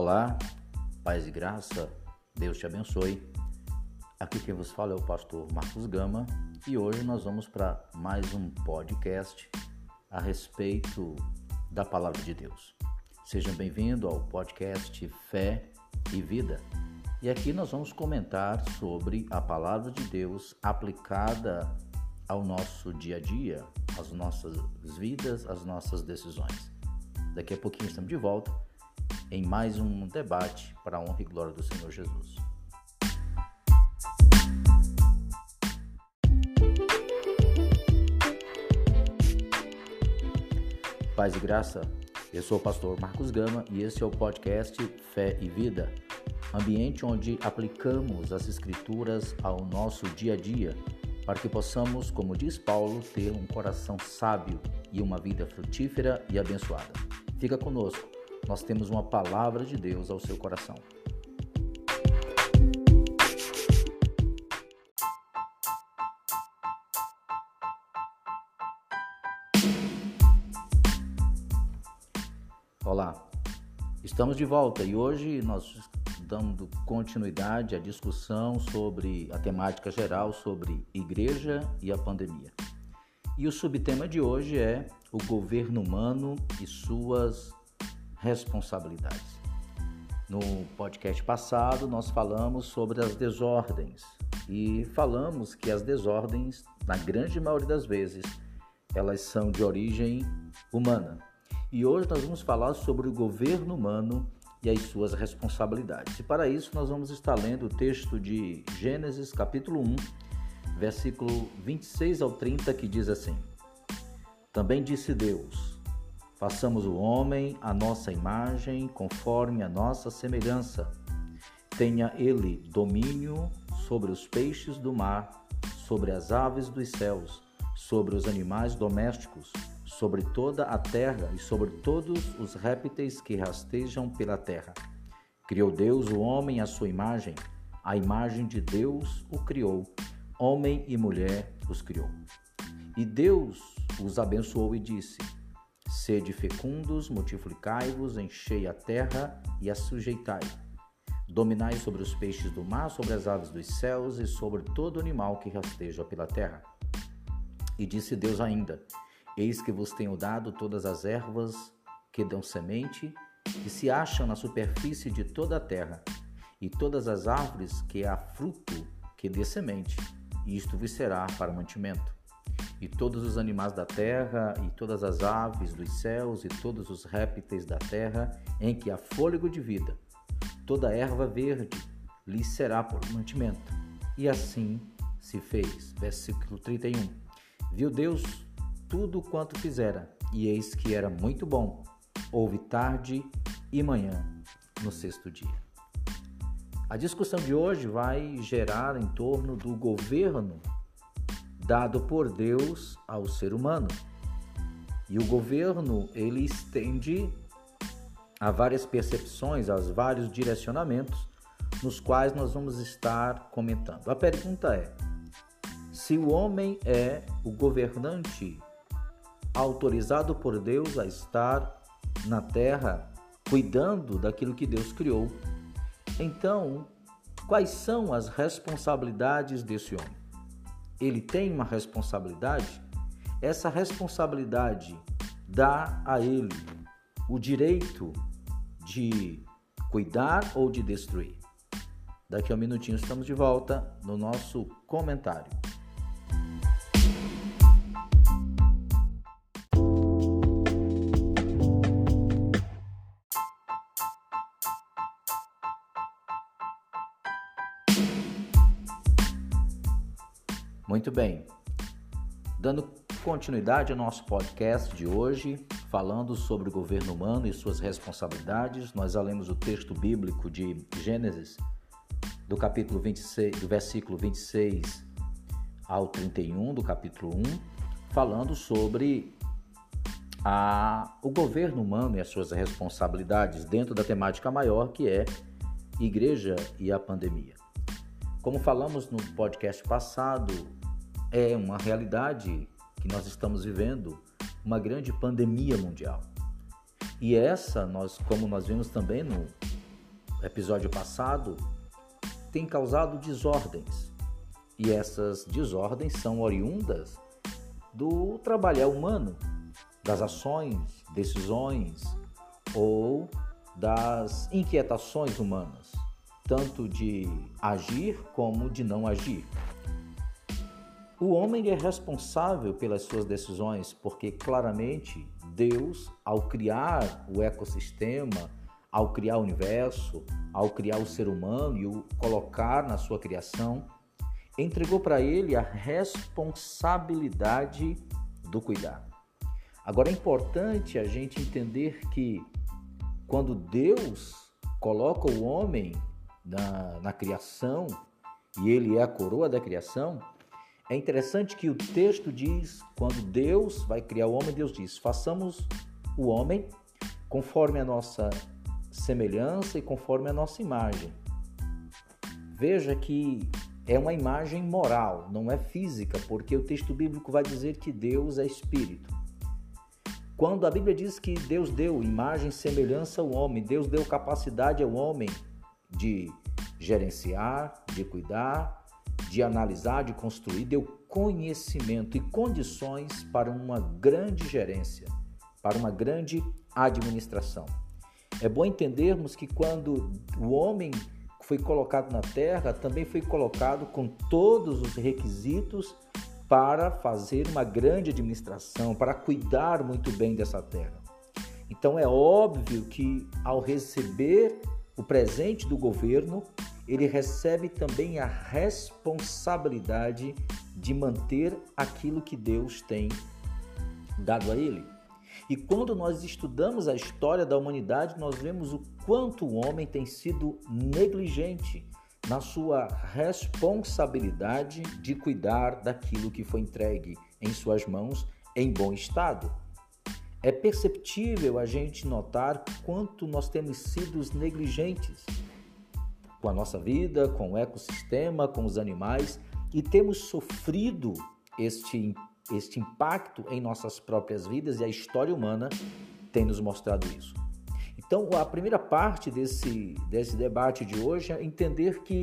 Olá, paz e graça, Deus te abençoe. Aqui quem vos fala é o pastor Marcos Gama e hoje nós vamos para mais um podcast a respeito da palavra de Deus. Sejam bem-vindos ao podcast Fé e Vida. E aqui nós vamos comentar sobre a palavra de Deus aplicada ao nosso dia a dia, às nossas vidas, às nossas decisões. Daqui a pouquinho estamos de volta em mais um debate para a honra e glória do Senhor Jesus. Paz e graça, eu sou o pastor Marcos Gama e esse é o podcast Fé e Vida, ambiente onde aplicamos as Escrituras ao nosso dia a dia para que possamos, como diz Paulo, ter um coração sábio e uma vida frutífera e abençoada. Fica conosco nós temos uma palavra de Deus ao seu coração. Olá, estamos de volta e hoje nós dando continuidade à discussão sobre a temática geral sobre igreja e a pandemia. E o subtema de hoje é o governo humano e suas responsabilidades. No podcast passado, nós falamos sobre as desordens e falamos que as desordens, na grande maioria das vezes, elas são de origem humana. E hoje nós vamos falar sobre o governo humano e as suas responsabilidades. E para isso nós vamos estar lendo o texto de Gênesis capítulo 1, versículo 26 ao 30, que diz assim: Também disse Deus: Façamos o homem à nossa imagem, conforme a nossa semelhança. Tenha ele domínio sobre os peixes do mar, sobre as aves dos céus, sobre os animais domésticos, sobre toda a terra e sobre todos os répteis que rastejam pela terra. Criou Deus o homem à sua imagem, a imagem de Deus o criou, homem e mulher os criou. E Deus os abençoou e disse: Sede fecundos, multiplicai-vos, enchei a terra e a sujeitai. Dominai sobre os peixes do mar, sobre as aves dos céus e sobre todo animal que rasteja pela terra. E disse Deus ainda: Eis que vos tenho dado todas as ervas que dão semente, que se acham na superfície de toda a terra, e todas as árvores que há fruto que dê semente, e isto vos será para mantimento e todos os animais da terra, e todas as aves dos céus, e todos os répteis da terra, em que há fôlego de vida. Toda erva verde lhe será por mantimento. E assim se fez. Versículo 31. Viu Deus tudo quanto fizera, e eis que era muito bom. Houve tarde e manhã no sexto dia. A discussão de hoje vai gerar em torno do governo dado por Deus ao ser humano. E o governo, ele estende a várias percepções, aos vários direcionamentos nos quais nós vamos estar comentando. A pergunta é: se o homem é o governante autorizado por Deus a estar na terra cuidando daquilo que Deus criou, então quais são as responsabilidades desse homem? Ele tem uma responsabilidade, essa responsabilidade dá a ele o direito de cuidar ou de destruir. Daqui a um minutinho estamos de volta no nosso comentário. Muito bem. Dando continuidade ao nosso podcast de hoje, falando sobre o governo humano e suas responsabilidades, nós lemos o texto bíblico de Gênesis, do capítulo 26, do versículo 26 ao 31 do capítulo 1, falando sobre a, o governo humano e as suas responsabilidades dentro da temática maior que é igreja e a pandemia. Como falamos no podcast passado, é uma realidade que nós estamos vivendo, uma grande pandemia mundial. E essa, nós, como nós vimos também no episódio passado, tem causado desordens. E essas desordens são oriundas do trabalhar humano, das ações, decisões ou das inquietações humanas, tanto de agir como de não agir. O homem é responsável pelas suas decisões, porque claramente Deus, ao criar o ecossistema, ao criar o universo, ao criar o ser humano e o colocar na sua criação, entregou para ele a responsabilidade do cuidar. Agora é importante a gente entender que quando Deus coloca o homem na, na criação e ele é a coroa da criação, é interessante que o texto diz, quando Deus vai criar o homem, Deus diz: façamos o homem conforme a nossa semelhança e conforme a nossa imagem. Veja que é uma imagem moral, não é física, porque o texto bíblico vai dizer que Deus é espírito. Quando a Bíblia diz que Deus deu imagem e semelhança ao homem, Deus deu capacidade ao homem de gerenciar, de cuidar, de analisar, de construir, deu conhecimento e condições para uma grande gerência, para uma grande administração. É bom entendermos que quando o homem foi colocado na terra, também foi colocado com todos os requisitos para fazer uma grande administração, para cuidar muito bem dessa terra. Então é óbvio que ao receber o presente do governo, ele recebe também a responsabilidade de manter aquilo que Deus tem dado a ele. E quando nós estudamos a história da humanidade, nós vemos o quanto o homem tem sido negligente na sua responsabilidade de cuidar daquilo que foi entregue em suas mãos em bom estado. É perceptível a gente notar quanto nós temos sido negligentes com a nossa vida, com o ecossistema, com os animais e temos sofrido este este impacto em nossas próprias vidas e a história humana tem nos mostrado isso. Então, a primeira parte desse, desse debate de hoje é entender que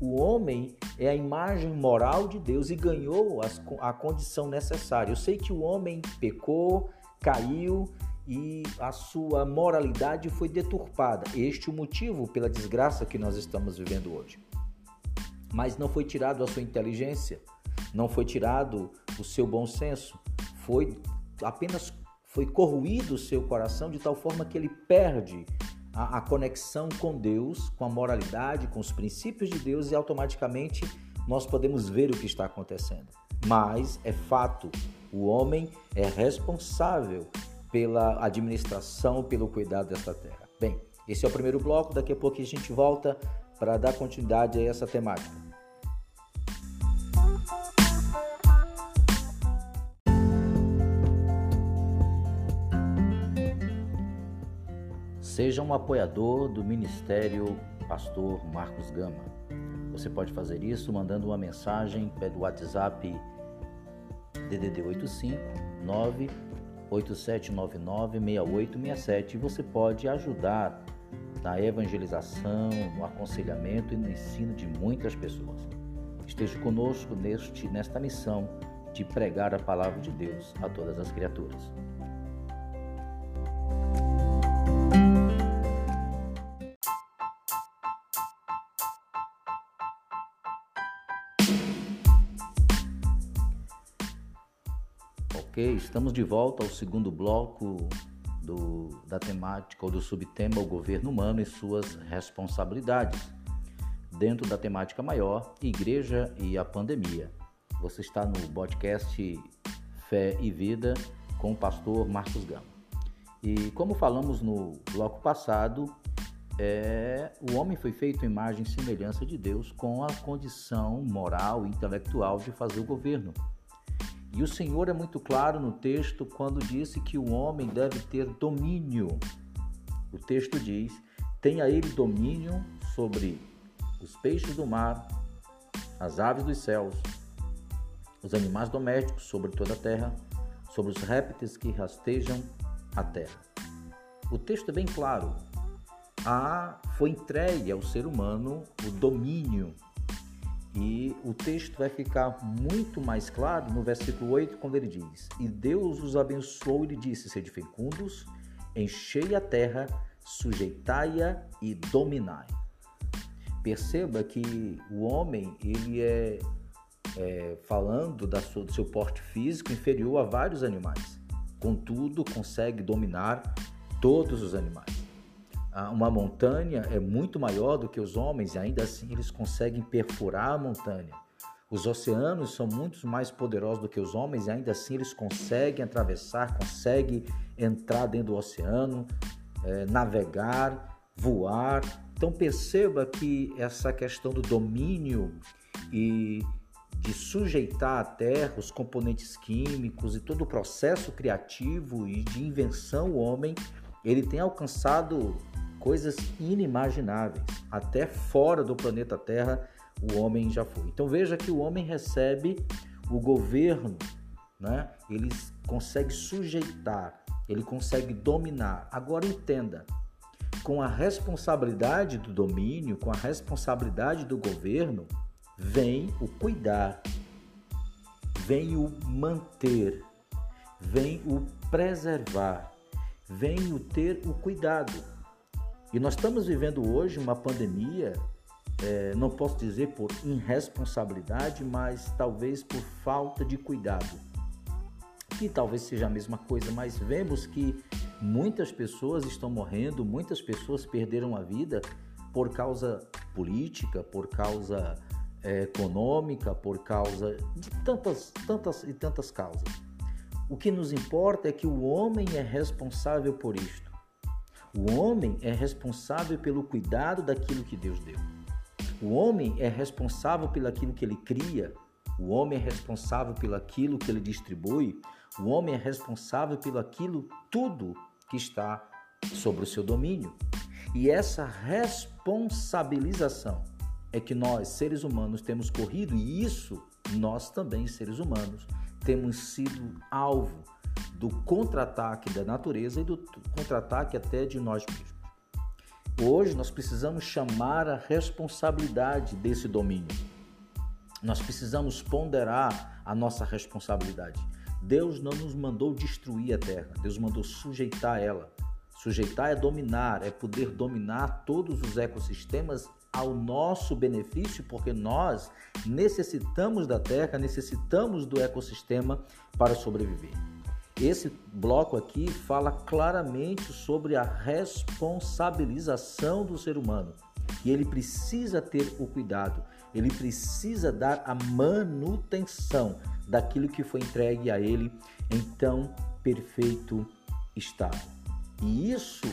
o homem é a imagem moral de Deus e ganhou as, a condição necessária. Eu sei que o homem pecou, caiu e a sua moralidade foi deturpada. Este o motivo pela desgraça que nós estamos vivendo hoje. Mas não foi tirado a sua inteligência, não foi tirado o seu bom senso, foi apenas foi corroído o seu coração de tal forma que ele perde a, a, conexão com Deus, com a moralidade, com os princípios de Deus e automaticamente nós podemos ver o que está acontecendo. Mas é fato, o homem é responsável pela administração, pelo cuidado desta terra. Bem, esse é o primeiro bloco, daqui a pouco a gente volta para dar continuidade a essa temática. Seja um apoiador do Ministério Pastor Marcos Gama. Você pode fazer isso mandando uma mensagem pelo WhatsApp DDD 85 987996867 e você pode ajudar na evangelização, no aconselhamento e no ensino de muitas pessoas. Esteja conosco neste, nesta missão de pregar a palavra de Deus a todas as criaturas. Ok, estamos de volta ao segundo bloco do, da temática ou do subtema O Governo Humano e suas responsabilidades, dentro da temática maior Igreja e a Pandemia. Você está no podcast Fé e Vida com o pastor Marcos Gama. E como falamos no bloco passado, é, o homem foi feito em imagem e semelhança de Deus com a condição moral e intelectual de fazer o governo e o Senhor é muito claro no texto quando disse que o homem deve ter domínio. O texto diz: tenha ele domínio sobre os peixes do mar, as aves dos céus, os animais domésticos sobre toda a terra, sobre os répteis que rastejam a terra. O texto é bem claro. a, foi entregue ao ser humano o domínio. E o texto vai ficar muito mais claro no versículo 8, quando ele diz: E Deus os abençoou e lhe disse: Sede fecundos, enchei a terra, sujeitai-a e dominai. Perceba que o homem, ele é, é falando da sua, do seu porte físico inferior a vários animais. Contudo, consegue dominar todos os animais. Uma montanha é muito maior do que os homens e ainda assim eles conseguem perfurar a montanha. Os oceanos são muito mais poderosos do que os homens e ainda assim eles conseguem atravessar, conseguem entrar dentro do oceano, é, navegar, voar. Então perceba que essa questão do domínio e de sujeitar a terra, os componentes químicos e todo o processo criativo e de invenção o homem, ele tem alcançado coisas inimagináveis. Até fora do planeta Terra o homem já foi. Então veja que o homem recebe o governo, né? ele consegue sujeitar, ele consegue dominar. Agora entenda, com a responsabilidade do domínio, com a responsabilidade do governo, vem o cuidar, vem o manter, vem o preservar, vem o ter o cuidado. E nós estamos vivendo hoje uma pandemia, é, não posso dizer por irresponsabilidade, mas talvez por falta de cuidado. Que talvez seja a mesma coisa, mas vemos que muitas pessoas estão morrendo, muitas pessoas perderam a vida por causa política, por causa é, econômica, por causa de tantas, tantas e tantas causas. O que nos importa é que o homem é responsável por isto. O homem é responsável pelo cuidado daquilo que Deus deu. O homem é responsável pelo aquilo que ele cria. O homem é responsável pelo aquilo que ele distribui. O homem é responsável pelo aquilo tudo que está sobre o seu domínio. E essa responsabilização é que nós, seres humanos, temos corrido e isso nós também, seres humanos, temos sido alvo do contra-ataque da natureza e do contra-ataque até de nós mesmos. Hoje nós precisamos chamar a responsabilidade desse domínio. Nós precisamos ponderar a nossa responsabilidade. Deus não nos mandou destruir a terra, Deus mandou sujeitar ela. Sujeitar é dominar, é poder dominar todos os ecossistemas ao nosso benefício, porque nós necessitamos da terra, necessitamos do ecossistema para sobreviver. Esse bloco aqui fala claramente sobre a responsabilização do ser humano. E ele precisa ter o cuidado, ele precisa dar a manutenção daquilo que foi entregue a ele em tão perfeito estado. E isso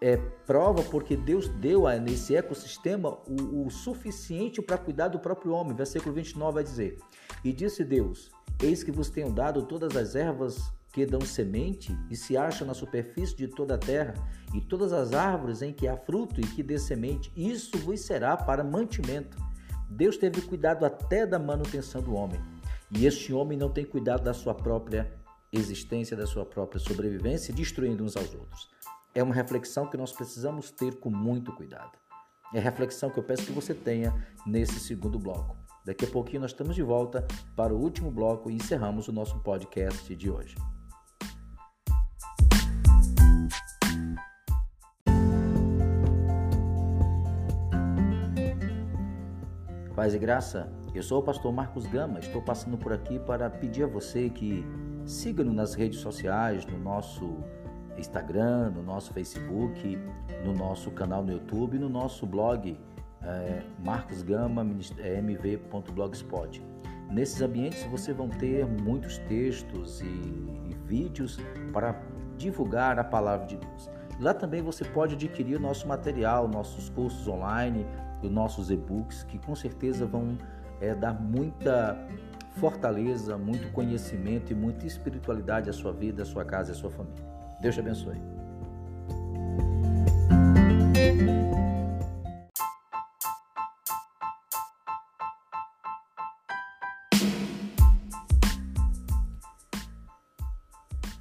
é prova porque Deus deu a, nesse ecossistema o, o suficiente para cuidar do próprio homem. Versículo 29 vai dizer: E disse Deus: Eis que vos tenho dado todas as ervas que dão semente e se acham na superfície de toda a terra, e todas as árvores em que há fruto e que dê semente, isso vos será para mantimento. Deus teve cuidado até da manutenção do homem, e este homem não tem cuidado da sua própria existência, da sua própria sobrevivência, destruindo uns aos outros é uma reflexão que nós precisamos ter com muito cuidado. É a reflexão que eu peço que você tenha nesse segundo bloco. Daqui a pouquinho nós estamos de volta para o último bloco e encerramos o nosso podcast de hoje. Paz e graça, eu sou o pastor Marcos Gama, estou passando por aqui para pedir a você que siga-nos nas redes sociais, no nosso Instagram, no nosso Facebook, no nosso canal no YouTube, no nosso blog é, marcosgama.mv.blogspot. Nesses ambientes você vão ter muitos textos e, e vídeos para divulgar a palavra de Deus. Lá também você pode adquirir nosso material, nossos cursos online, os nossos e-books, que com certeza vão é, dar muita fortaleza, muito conhecimento e muita espiritualidade à sua vida, à sua casa e à sua família. Deus te abençoe.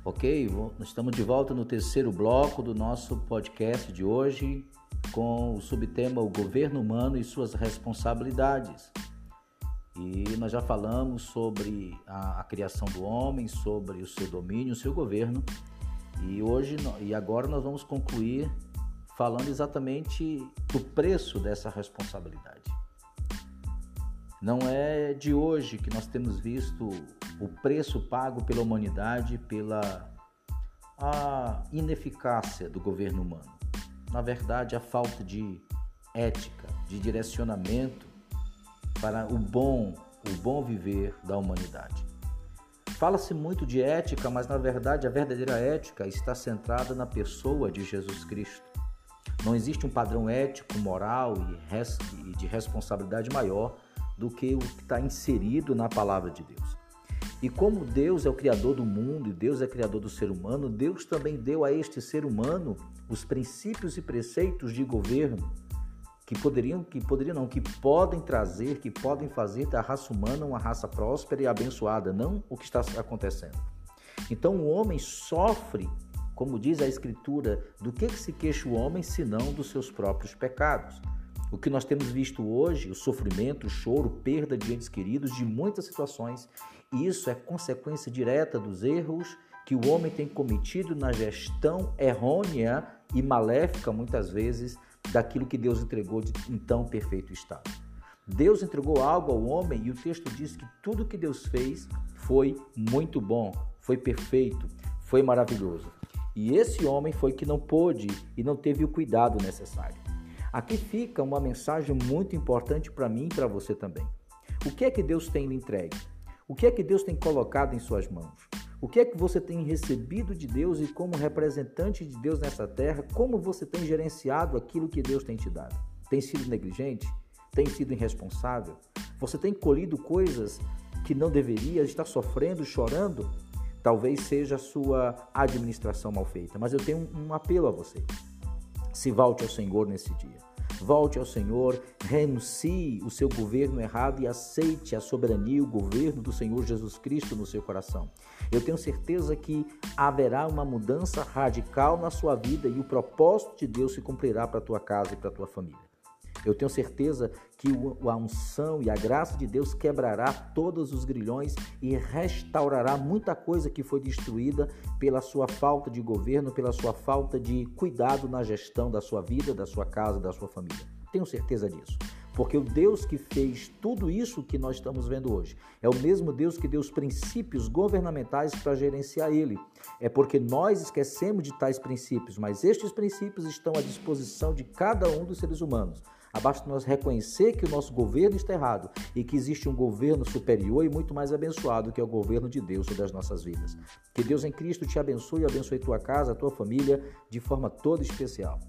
Ok, estamos de volta no terceiro bloco do nosso podcast de hoje. Com o subtema O Governo Humano e Suas Responsabilidades. E nós já falamos sobre a, a criação do homem, sobre o seu domínio, o seu governo. E hoje e agora nós vamos concluir falando exatamente do preço dessa responsabilidade. Não é de hoje que nós temos visto o preço pago pela humanidade pela a ineficácia do governo humano. Na verdade, a falta de ética, de direcionamento para o bom, o bom viver da humanidade. Fala-se muito de ética, mas na verdade a verdadeira ética está centrada na pessoa de Jesus Cristo. Não existe um padrão ético, moral e de responsabilidade maior do que o que está inserido na palavra de Deus. E como Deus é o criador do mundo e Deus é criador do ser humano, Deus também deu a este ser humano os princípios e preceitos de governo que poderiam, que poderiam não, que podem trazer, que podem fazer da raça humana uma raça próspera e abençoada, não o que está acontecendo. Então o homem sofre, como diz a escritura, do que, que se queixa o homem senão dos seus próprios pecados. O que nós temos visto hoje, o sofrimento, o choro, perda de entes queridos, de muitas situações, isso é consequência direta dos erros que o homem tem cometido na gestão errônea e maléfica, muitas vezes, daquilo que Deus entregou de então perfeito estado. Deus entregou algo ao homem e o texto diz que tudo que Deus fez foi muito bom, foi perfeito, foi maravilhoso. E esse homem foi que não pôde e não teve o cuidado necessário. Aqui fica uma mensagem muito importante para mim e para você também. O que é que Deus tem lhe entregue? O que é que Deus tem colocado em suas mãos? O que é que você tem recebido de Deus e como representante de Deus nessa terra, como você tem gerenciado aquilo que Deus tem te dado? Tem sido negligente? Tem sido irresponsável? Você tem colhido coisas que não deveria, está sofrendo, chorando? Talvez seja a sua administração mal feita, mas eu tenho um, apelo a você. Se volte ao Senhor nesse dia. Volte ao Senhor, renuncie o seu governo errado e aceite a soberania e o governo do Senhor Jesus Cristo no seu coração. Eu tenho certeza que haverá uma mudança radical na sua vida e o propósito de Deus se cumprirá para a tua casa e para a tua família. Eu tenho certeza que a unção e a graça de Deus quebrará todos os grilhões e restaurará muita coisa que foi destruída pela sua falta de governo, pela sua falta de cuidado na gestão da sua vida, da sua casa, da sua família. Tenho certeza disso. Porque o Deus que fez tudo isso que nós estamos vendo hoje é o mesmo Deus que deu os princípios governamentais para gerenciar ele. É porque nós esquecemos de tais princípios, mas estes princípios estão à disposição de cada um dos seres humanos. Basta nós reconhecer que o nosso governo está errado e que existe um governo superior e muito mais abençoado que é o governo de Deus sobre as nossas vidas. Que Deus em Cristo te abençoe e abençoe tua casa, tua família de forma toda especial.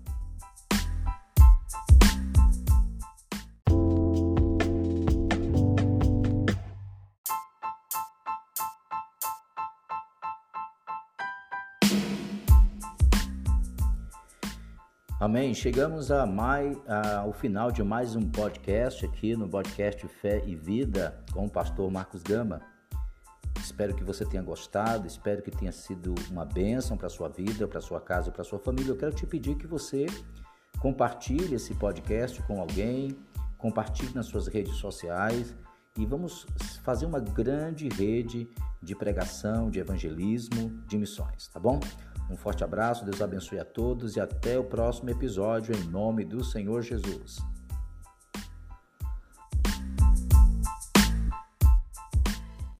Amém. Chegamos a mais, a, ao final de mais um podcast aqui no podcast Fé e Vida com o pastor Marcos Gama. Espero que você tenha gostado, espero que tenha sido uma bênção para sua vida, para sua casa para sua família. Eu quero te pedir que você compartilhe esse podcast com alguém, compartilhe nas suas redes sociais e vamos fazer uma grande rede de pregação, de evangelismo, de missões, tá bom? Um forte abraço, Deus abençoe a todos e até o próximo episódio, em nome do Senhor Jesus.